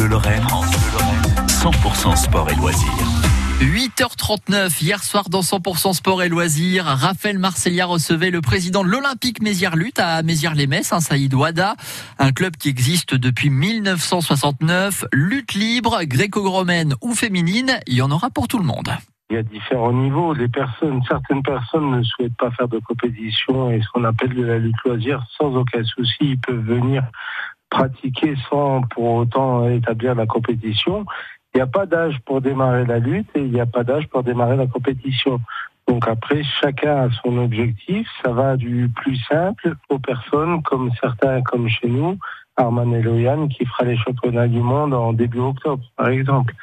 Bleu Lorraine, 100% sport et loisirs. 8h39, hier soir dans 100% sport et loisirs, Raphaël Marcellia recevait le président de l'Olympique Mézières-Lutte à Mézières-les-Messes, un Saïd Ouada, un club qui existe depuis 1969. Lutte libre, gréco-romaine ou féminine, il y en aura pour tout le monde. Il y a différents niveaux. Les personnes, certaines personnes ne souhaitent pas faire de compétition et ce qu'on appelle de la lutte loisir sans aucun souci. Ils peuvent venir pratiquer sans pour autant établir la compétition. Il n'y a pas d'âge pour démarrer la lutte et il n'y a pas d'âge pour démarrer la compétition. Donc après, chacun a son objectif. Ça va du plus simple aux personnes comme certains, comme chez nous, Arman Eloyan, qui fera les championnats du monde en début octobre, par exemple.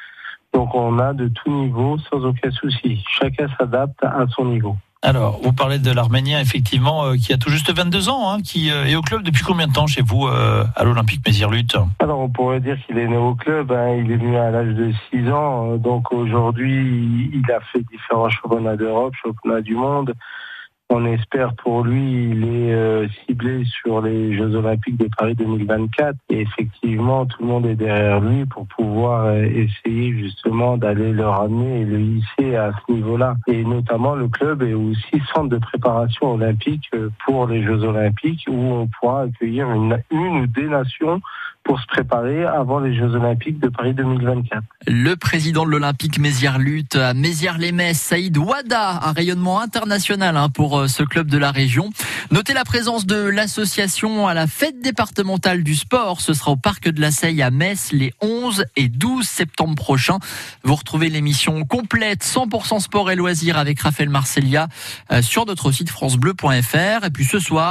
Donc on a de tout niveau sans aucun souci. Chacun s'adapte à son niveau. Alors, vous parlez de l'Arménien, effectivement, euh, qui a tout juste 22 ans, hein, qui euh, est au club depuis combien de temps chez vous, euh, à l'Olympique Mézières-Lutte Alors, on pourrait dire qu'il est né au club. Hein. il est venu à l'âge de 6 ans. Donc, aujourd'hui, il a fait différents championnats d'Europe, championnats du monde. On espère pour lui, il est euh, ciblé sur les Jeux Olympiques de Paris 2024 et effectivement, tout le monde est derrière lui pour pouvoir euh, essayer justement d'aller le ramener et le hisser à ce niveau-là. Et notamment, le club est aussi centre de préparation olympique euh, pour les Jeux Olympiques où on pourra accueillir une, une ou des nations pour se préparer avant les Jeux Olympiques de Paris 2024. Le président de l'Olympique Mézières Lutte à Mézières-les-Messes, Saïd Ouada, un rayonnement international hein, pour euh, ce club de la région. Notez la présence de l'association à la fête départementale du sport. Ce sera au parc de la Seille à Metz les 11 et 12 septembre prochains. Vous retrouvez l'émission complète 100% sport et loisirs avec Raphaël Marcellia euh, sur notre site francebleu.fr. Et puis ce soir,